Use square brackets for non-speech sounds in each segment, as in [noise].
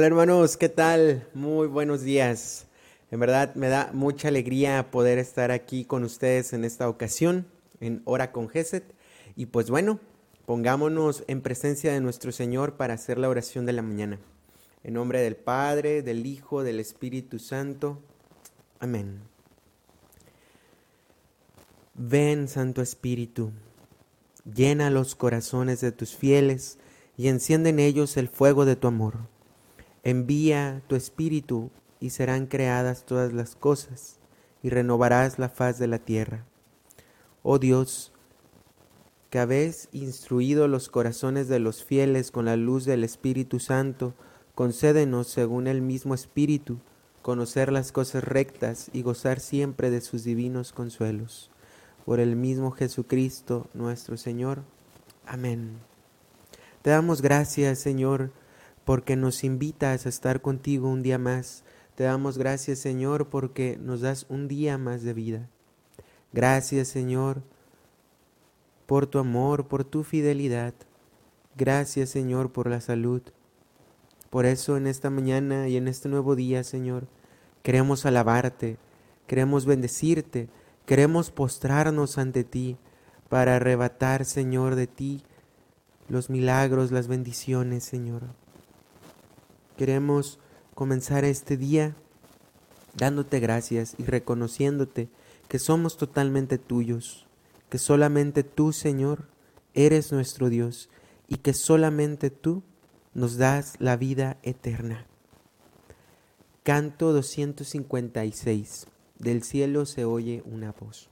Hola hermanos, ¿qué tal? Muy buenos días. En verdad me da mucha alegría poder estar aquí con ustedes en esta ocasión, en Hora con Geset. Y pues bueno, pongámonos en presencia de nuestro Señor para hacer la oración de la mañana. En nombre del Padre, del Hijo, del Espíritu Santo. Amén. Ven, Santo Espíritu, llena los corazones de tus fieles y enciende en ellos el fuego de tu amor Envía tu espíritu y serán creadas todas las cosas y renovarás la faz de la tierra. Oh Dios, que habéis instruido los corazones de los fieles con la luz del Espíritu Santo, concédenos, según el mismo Espíritu, conocer las cosas rectas y gozar siempre de sus divinos consuelos. Por el mismo Jesucristo nuestro Señor. Amén. Te damos gracias, Señor, porque nos invitas a estar contigo un día más. Te damos gracias, Señor, porque nos das un día más de vida. Gracias, Señor, por tu amor, por tu fidelidad. Gracias, Señor, por la salud. Por eso en esta mañana y en este nuevo día, Señor, queremos alabarte, queremos bendecirte, queremos postrarnos ante ti para arrebatar, Señor, de ti los milagros, las bendiciones, Señor. Queremos comenzar este día dándote gracias y reconociéndote que somos totalmente tuyos, que solamente tú, Señor, eres nuestro Dios y que solamente tú nos das la vida eterna. Canto 256. Del cielo se oye una voz.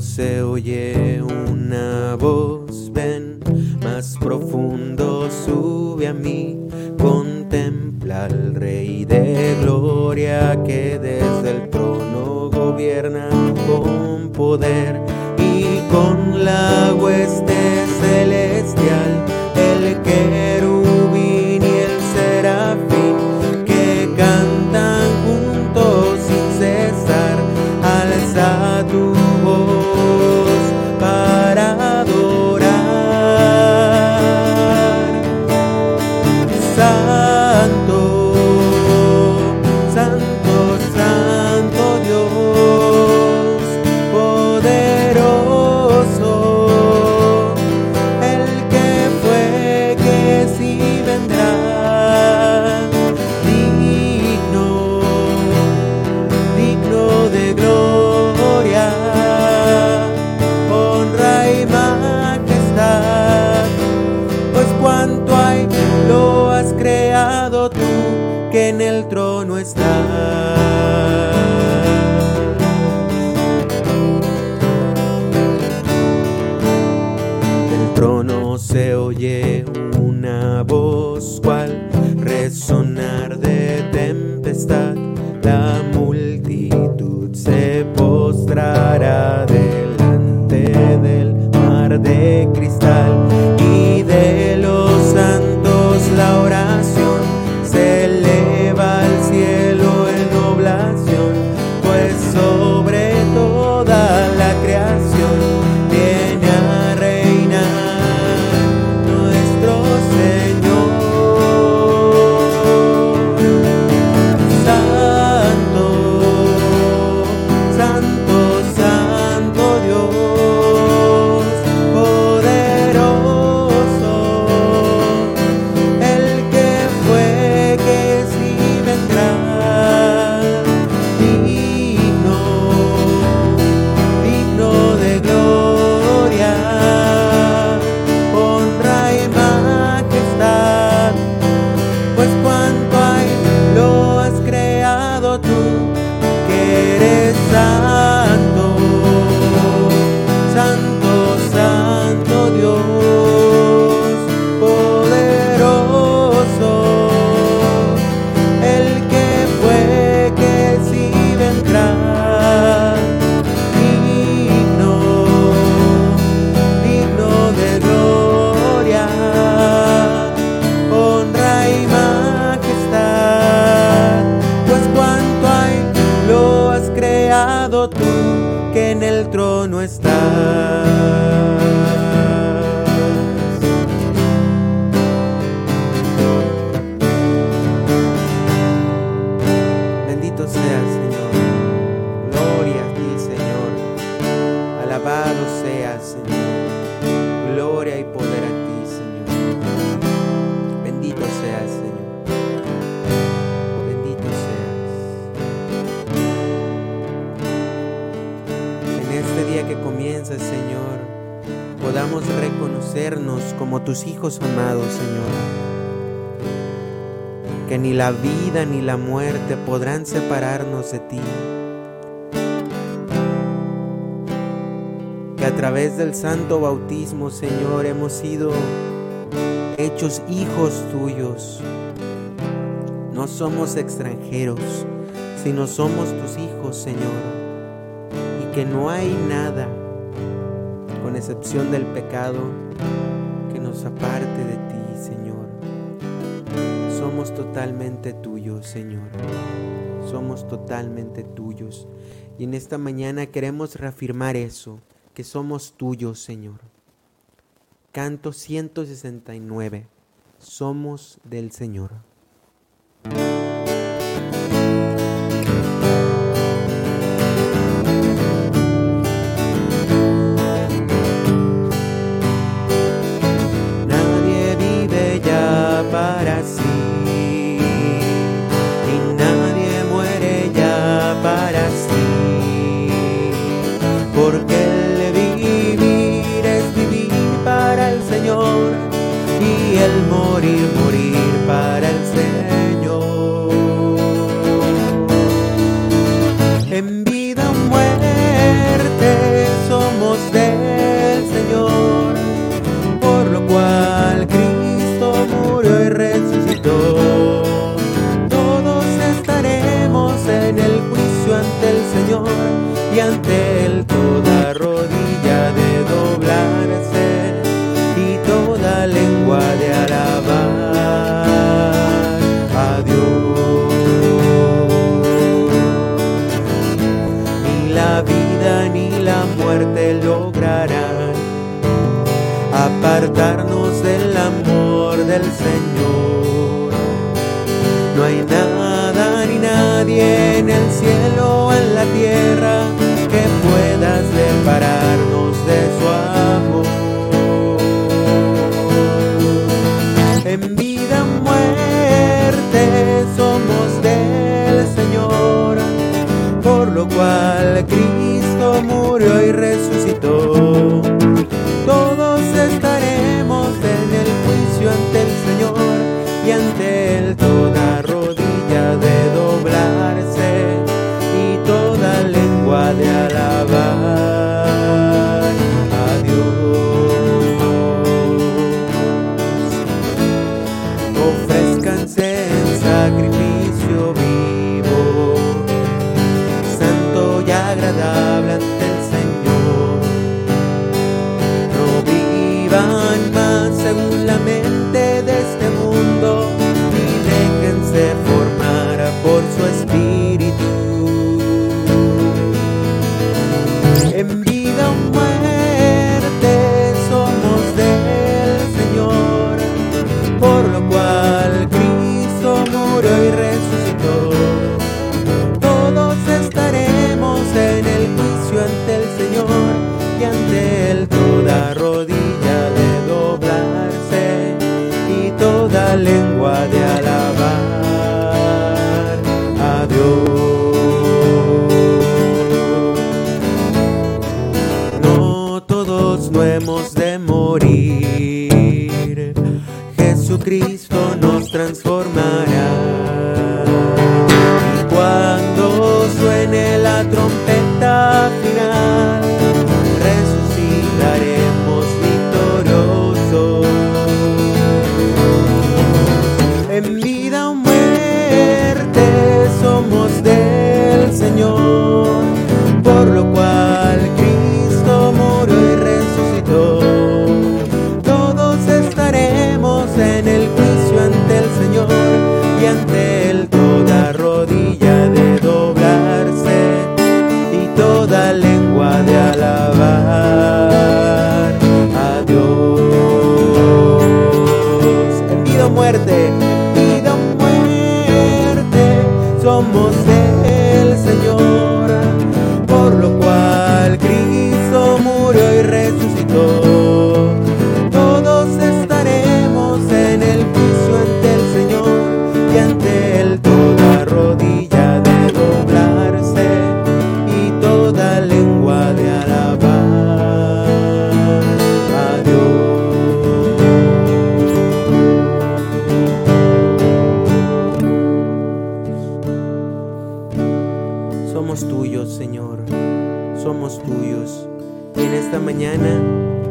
Se oye una voz, ven más profundo, sube a mí, contempla al Rey de Gloria que desde el trono gobierna con poder y con la hueste celestial, Que ni la vida ni la muerte podrán separarnos de ti. Que a través del santo bautismo, Señor, hemos sido hechos hijos tuyos. No somos extranjeros, sino somos tus hijos, Señor. Y que no hay nada con excepción del pecado que nos aparte de ti. Somos totalmente tuyos, Señor. Somos totalmente tuyos. Y en esta mañana queremos reafirmar eso, que somos tuyos, Señor. Canto 169. Somos del Señor. En el cielo o en la tierra que pueda separarnos de su amor. En vida muerte somos del Señor, por lo cual Cristo murió y resucitó.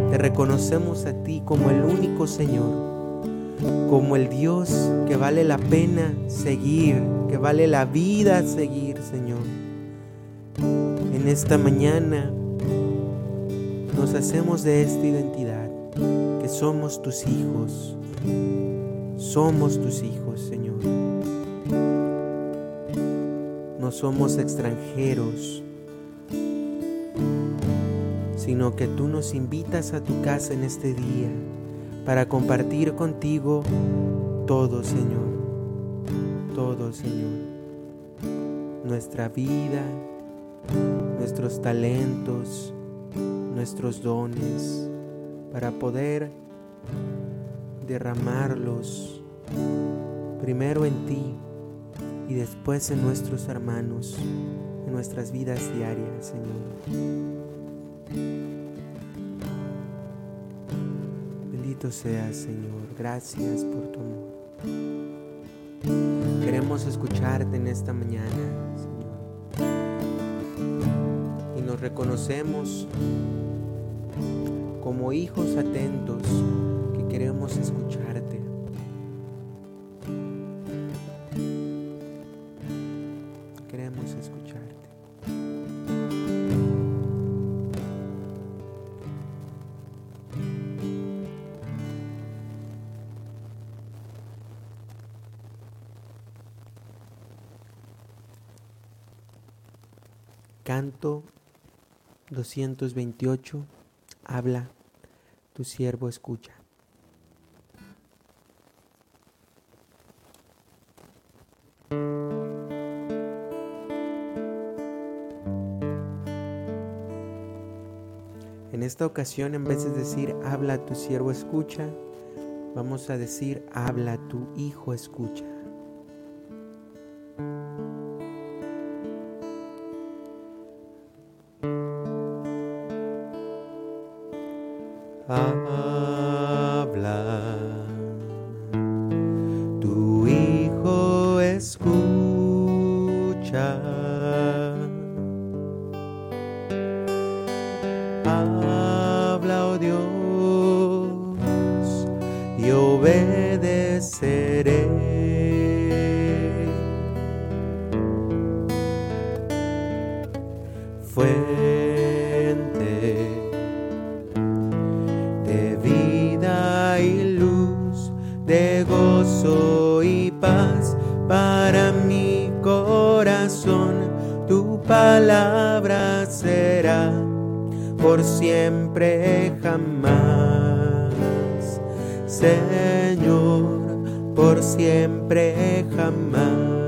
Te reconocemos a ti como el único Señor, como el Dios que vale la pena seguir, que vale la vida seguir, Señor. En esta mañana nos hacemos de esta identidad, que somos tus hijos. Somos tus hijos, Señor. No somos extranjeros, sino que tú nos invitas a tu casa en este día para compartir contigo todo, Señor. Todo, Señor. Nuestra vida, nuestros talentos, nuestros dones, para poder derramarlos primero en ti y después en nuestros hermanos, en nuestras vidas diarias, Señor. Bendito seas, Señor. Gracias por tu amor. Queremos escucharte en esta mañana, Señor. Y nos reconocemos como hijos atentos que queremos escucharte. 228. Habla, tu siervo escucha. En esta ocasión, en vez de decir habla, tu siervo escucha, vamos a decir habla, tu hijo escucha. Siempre jamás.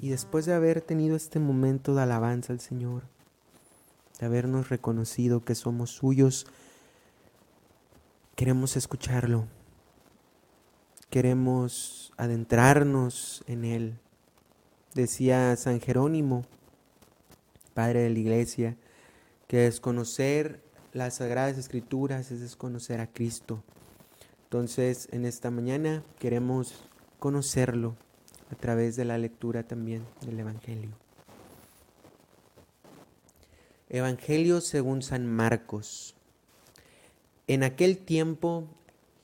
Y después de haber tenido este momento de alabanza al Señor, de habernos reconocido que somos suyos, queremos escucharlo, queremos adentrarnos en Él. Decía San Jerónimo, padre de la iglesia, que desconocer las sagradas escrituras es desconocer a Cristo. Entonces, en esta mañana queremos conocerlo a través de la lectura también del Evangelio. Evangelio según San Marcos. En aquel tiempo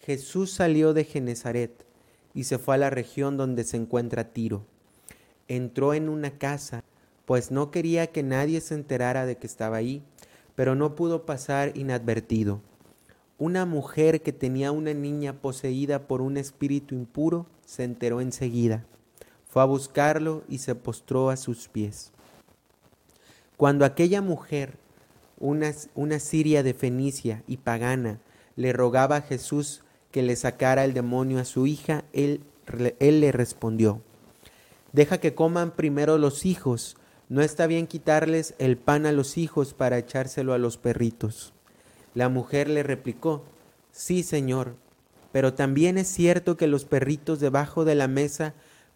Jesús salió de Genezaret y se fue a la región donde se encuentra Tiro. Entró en una casa, pues no quería que nadie se enterara de que estaba ahí, pero no pudo pasar inadvertido. Una mujer que tenía una niña poseída por un espíritu impuro se enteró enseguida. Fue a buscarlo y se postró a sus pies. Cuando aquella mujer, una, siria de Fenicia y pagana, le rogaba a Jesús que le sacara el demonio a su hija, él, él le respondió, deja que coman primero los hijos, no está bien quitarles el pan a los hijos para echárselo a los perritos. La mujer le replicó, sí, señor, pero también es cierto que los perritos debajo de la mesa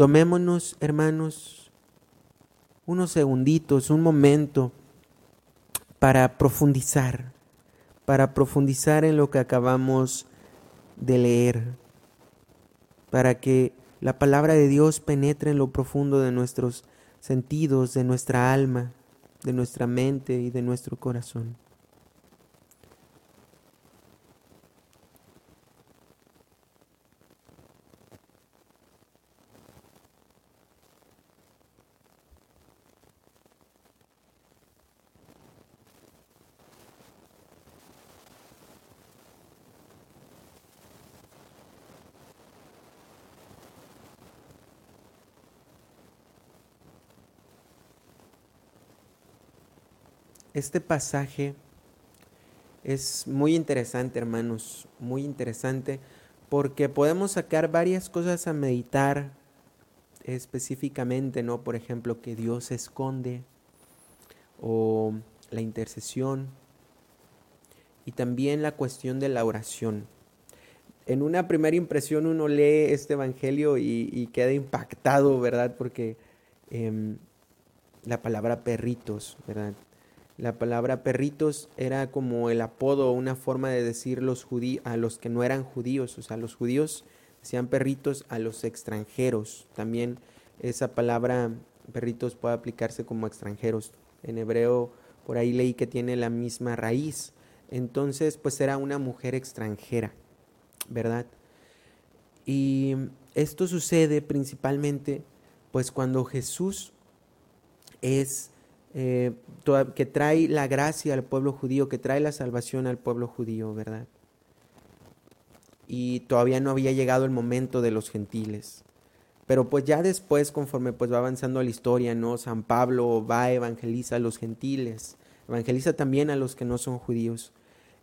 Tomémonos, hermanos, unos segunditos, un momento para profundizar, para profundizar en lo que acabamos de leer, para que la palabra de Dios penetre en lo profundo de nuestros sentidos, de nuestra alma, de nuestra mente y de nuestro corazón. Este pasaje es muy interesante, hermanos, muy interesante, porque podemos sacar varias cosas a meditar específicamente, ¿no? Por ejemplo, que Dios se esconde o la intercesión y también la cuestión de la oración. En una primera impresión uno lee este Evangelio y, queda impactado, ¿verdad? Porque em, la palabra perritos, ¿verdad? La palabra perritos era como el apodo, una forma de decir los a los que no eran judíos, o sea, los judíos decían perritos a los extranjeros. También esa palabra perritos puede aplicarse como extranjeros. En hebreo por ahí leí que tiene la misma raíz. Entonces, pues era una mujer extranjera, ¿verdad? Y esto sucede principalmente pues cuando Jesús es eh, que trae la gracia al pueblo judío, que trae la salvación al pueblo judío, ¿verdad? Y todavía no había llegado el momento de los gentiles. Pero pues ya después, conforme pues va avanzando la historia, ¿no? San Pablo va, evangeliza a los gentiles, evangeliza también a los que no son judíos.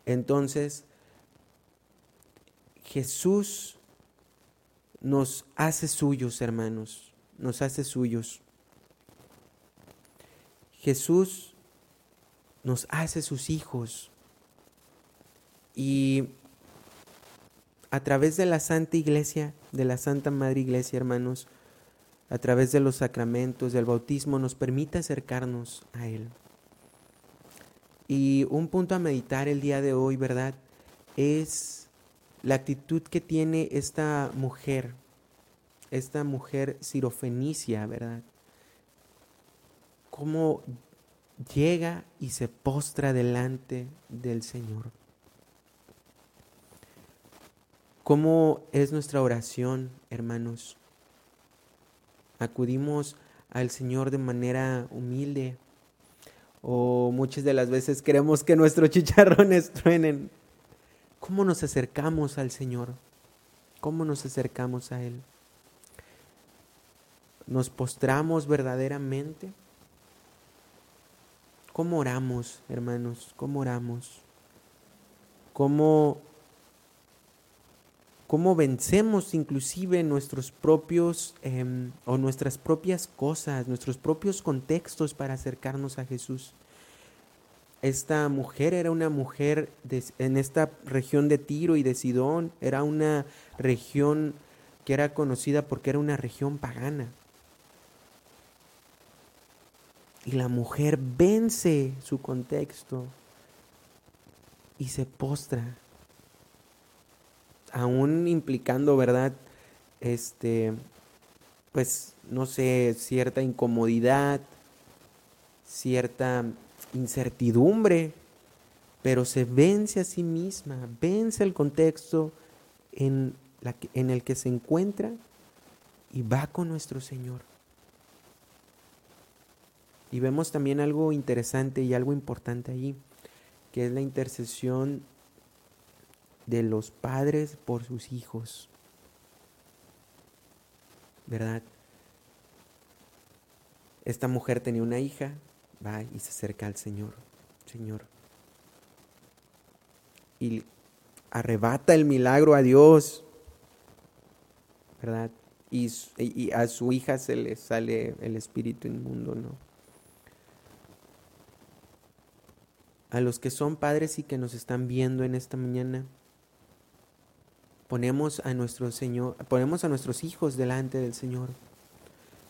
Entonces, Jesús nos hace suyos, hermanos, nos hace suyos. Jesús nos hace sus hijos y a través de la Santa Iglesia, de la Santa Madre Iglesia, hermanos, a través de los sacramentos, del bautismo, nos permite acercarnos a Él. Y un punto a meditar el día de hoy, ¿verdad? Es la actitud que tiene esta mujer, esta mujer sirofenicia, ¿verdad? Cómo llega y se postra delante del Señor. ¿Cómo es nuestra oración, hermanos? Acudimos al Señor de manera humilde o muchas de las veces queremos que nuestros [laughs] chicharrones truenen. ¿Cómo nos acercamos al Señor? ¿Cómo nos acercamos a Él? ¿Nos postramos verdaderamente? ¿Cómo oramos, hermanos? ¿Cómo oramos? ¿Cómo, cómo vencemos inclusive nuestros propios em, o nuestras propias cosas, nuestros propios contextos para acercarnos a Jesús? esta mujer era una mujer en esta región de Tiro y de Sidón, era una región que era conocida porque era una región pagana. Y la mujer vence su contexto y se postra, aún implicando, ¿verdad? Este, pues, no sé, cierta incomodidad, cierta incertidumbre, pero se vence a sí misma, vence el contexto en, en el que se encuentra y va con nuestro Señor. Y vemos también algo interesante y algo importante allí, que es la intercesión de los padres por sus hijos. ¿Verdad? Esta mujer tenía una hija, va y se acerca al Señor, Señor. Y arrebata el milagro a Dios, ¿verdad? Y, y a su hija se le sale el espíritu inmundo, ¿no? A los que son padres y que nos están viendo en esta mañana, ponemos a nuestro Señor, ponemos a nuestros hijos delante del Señor.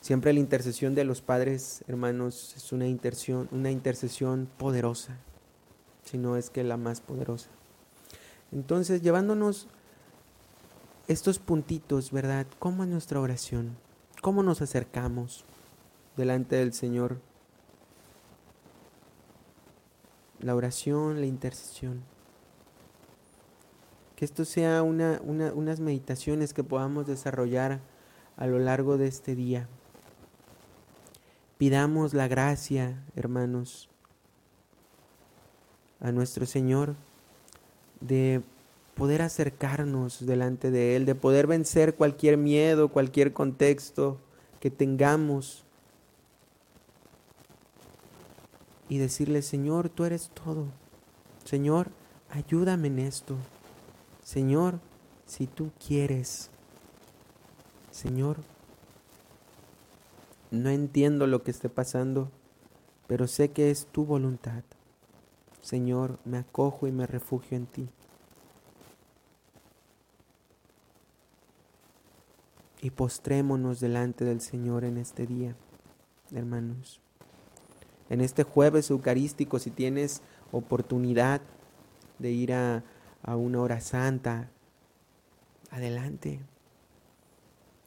Siempre la intercesión de los padres, hermanos, es una intercesión, una intercesión poderosa, si no es que la más poderosa. Entonces, llevándonos estos puntitos, ¿verdad? ¿Cómo es nuestra oración? ¿Cómo nos acercamos delante del Señor? La oración, la intercesión. Que esto sea una, unas meditaciones que podamos desarrollar a lo largo de este día. Pidamos la gracia, hermanos, a nuestro Señor de poder acercarnos delante de Él, de poder vencer cualquier miedo, cualquier contexto que tengamos y decirle, Señor, tú eres todo. Señor, ayúdame en esto. Señor, si tú quieres. Señor, no entiendo lo que esté pasando, pero sé que es tu voluntad. Señor, me acojo y me refugio en ti. Y postrémonos delante del Señor en este día, hermanos en este jueves eucarístico, si tienes oportunidad de ir a, una hora santa, adelante.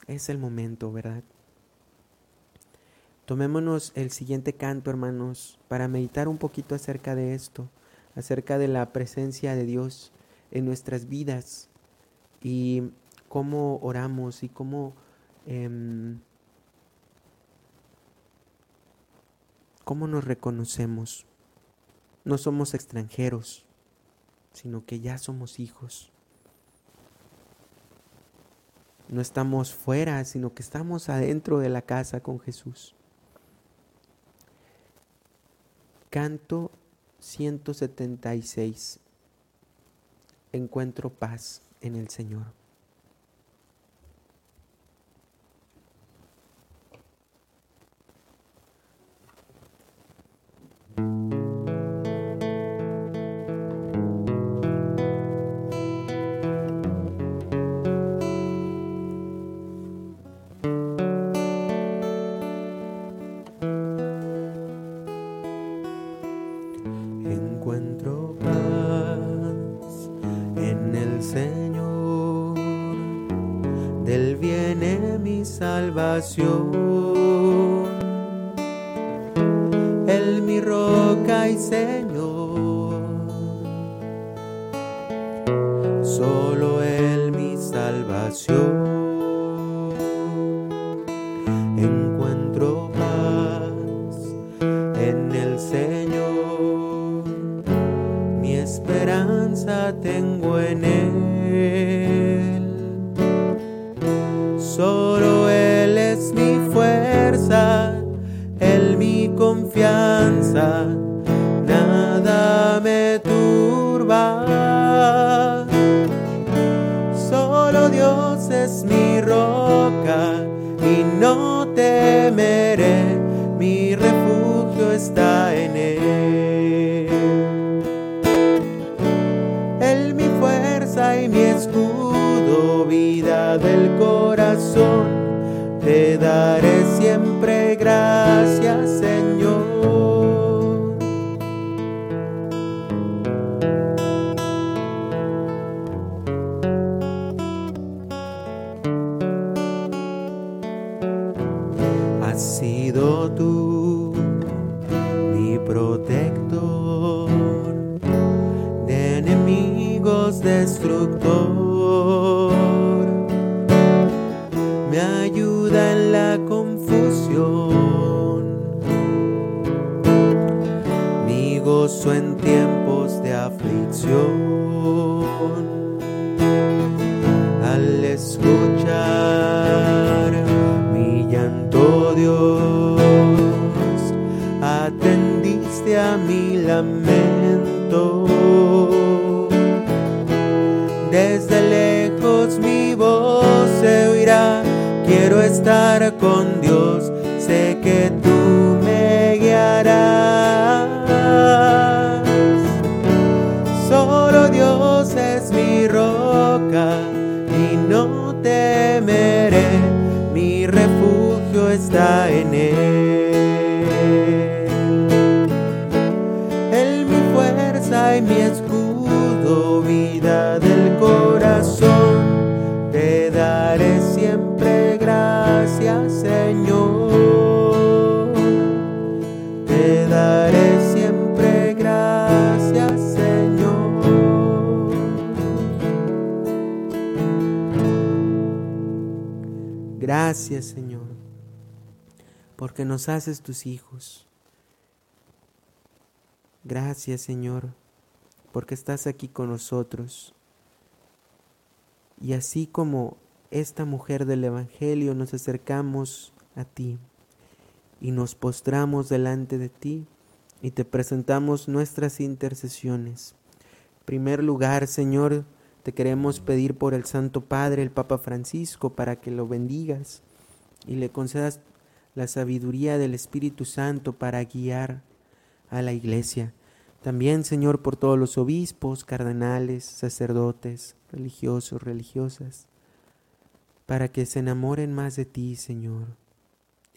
Es el momento, ¿verdad? Tomémonos el siguiente canto, hermanos, para meditar un poquito acerca de esto, acerca de la presencia de Dios en nuestras vidas y cómo oramos y cómo em, ¿Cómo nos reconocemos? No somos extranjeros, sino que ya somos hijos. No estamos fuera, sino que estamos adentro de la casa con Jesús. Canto 176. Encuentro paz en el Señor. Tengo en Él. Daré siempre gracias, Señor. Has sido tú mi protector de enemigos destructor. en tiempos de aflicción. Al escuchar mi llanto, Dios, atendiste a mi lamento. Desde lejos mi voz se oirá, quiero estar con Dios, en él. Él mi fuerza y mi escudo, vida del corazón, te daré siempre gracias, Señor. Te daré siempre gracias, Gracias Señor, porque nos haces tus hijos. Gracias Señor, porque estás aquí con nosotros. Y así como esta mujer del Evangelio nos acercamos a ti y nos postramos delante de ti y te presentamos nuestras intercesiones. En primer lugar, Señor, te queremos pedir por el Santo Padre, el Papa Francisco, para que lo bendigas y le concedas la sabiduría del Espíritu Santo para guiar a la iglesia. También, Señor, por todos los obispos, cardenales, sacerdotes, religiosos, religiosas, para que se enamoren más de ti, Señor,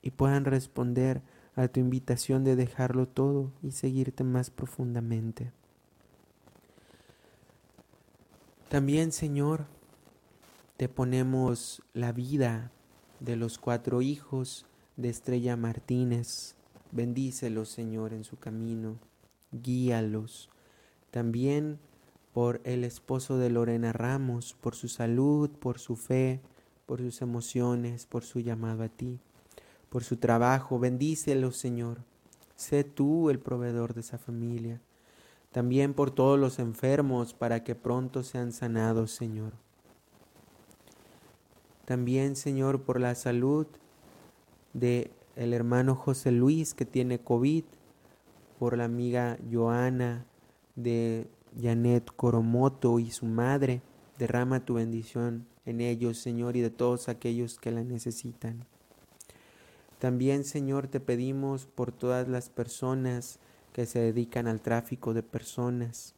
y puedan responder a tu invitación de dejarlo todo y seguirte más profundamente. También, Señor, te ponemos la vida de los cuatro hijos de Estrella Martínez. Bendícelos, Señor, en su camino. Guíalos. También por el esposo de Lorena Ramos, por su salud, por su fe, por sus emociones, por su llamado a ti, por su trabajo. Bendícelos, Señor. Sé tú el proveedor de esa familia también por todos los enfermos, para que pronto sean sanados, Señor. También, Señor, por la salud de el hermano José Luis que tiene COVID, por la amiga Joana de Janet Coromoto y su madre. Derrama tu bendición en ellos, Señor, y de todos aquellos que la necesitan. También, Señor, te pedimos por todas las personas que se dedican al tráfico de personas,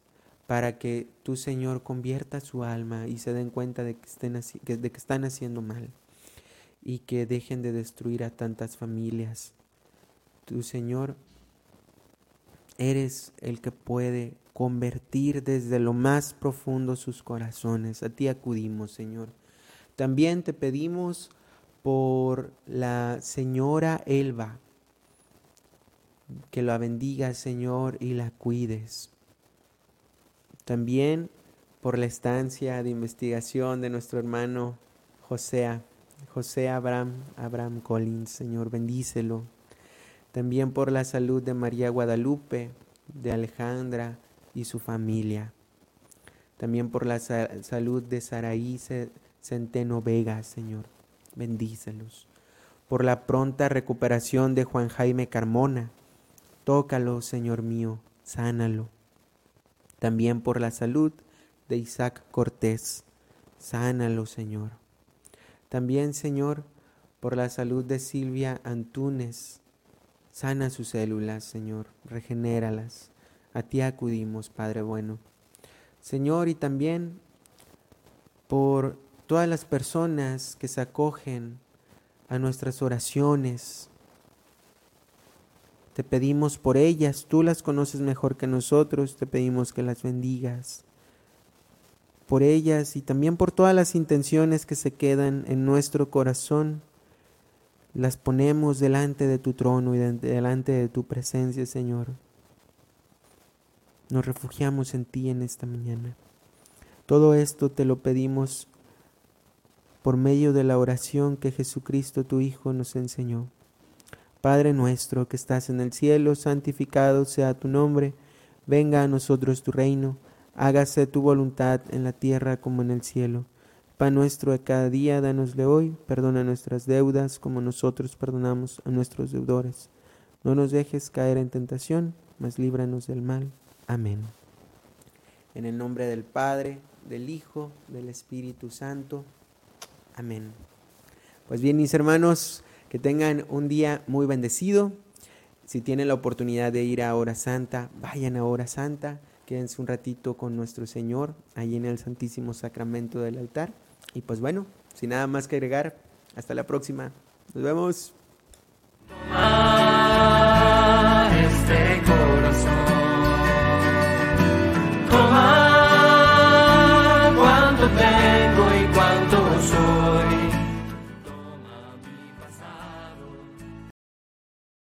para que tu Señor convierta su alma y se den cuenta de que, de que están haciendo mal y que dejen de destruir a tantas familias. Tu Señor, eres el que puede convertir desde lo más profundo sus corazones. A ti acudimos, Señor. También te pedimos por la señora Elba, que la bendiga, Señor, y la cuides. También por la estancia de investigación de nuestro hermano José, José Abraham, Abraham Collins, Señor, bendícelo. También por la salud de María Guadalupe, de Alejandra y su familia. También por la salud de Saraí Centeno Vega, Señor, bendícelos. Por la pronta recuperación de Juan Jaime Carmona, Tócalo, Señor mío, sánalo. También por la salud de Isaac Cortés, sánalo, Señor. También, Señor, por la salud de Silvia Antúnez, sana sus células, Señor, regenéralas. A ti acudimos, Padre bueno. Señor, y también por todas las personas que se acogen a nuestras oraciones. Te pedimos por ellas, tú las conoces mejor que nosotros, te pedimos que las bendigas. Por ellas y también por todas las intenciones que se quedan en nuestro corazón, las ponemos delante de tu trono y delante de tu presencia, Señor. Nos refugiamos en ti en esta mañana. Todo esto te lo pedimos por medio de la oración que Jesucristo tu Hijo nos enseñó. Padre nuestro que estás en el cielo, santificado sea tu nombre, venga a nosotros tu reino, hágase tu voluntad en la tierra como en el cielo. Pan nuestro de cada día, danosle hoy, perdona nuestras deudas como nosotros perdonamos a nuestros deudores. No nos dejes caer en tentación, mas líbranos del mal. Amén. En el nombre del Padre, del Hijo, del Espíritu Santo. Amén. Pues bien, mis hermanos, que tengan un día muy bendecido. Si tienen la oportunidad de ir a Hora Santa, vayan a Hora Santa. Quédense un ratito con nuestro Señor ahí en el Santísimo Sacramento del altar. Y pues bueno, sin nada más que agregar, hasta la próxima. Nos vemos.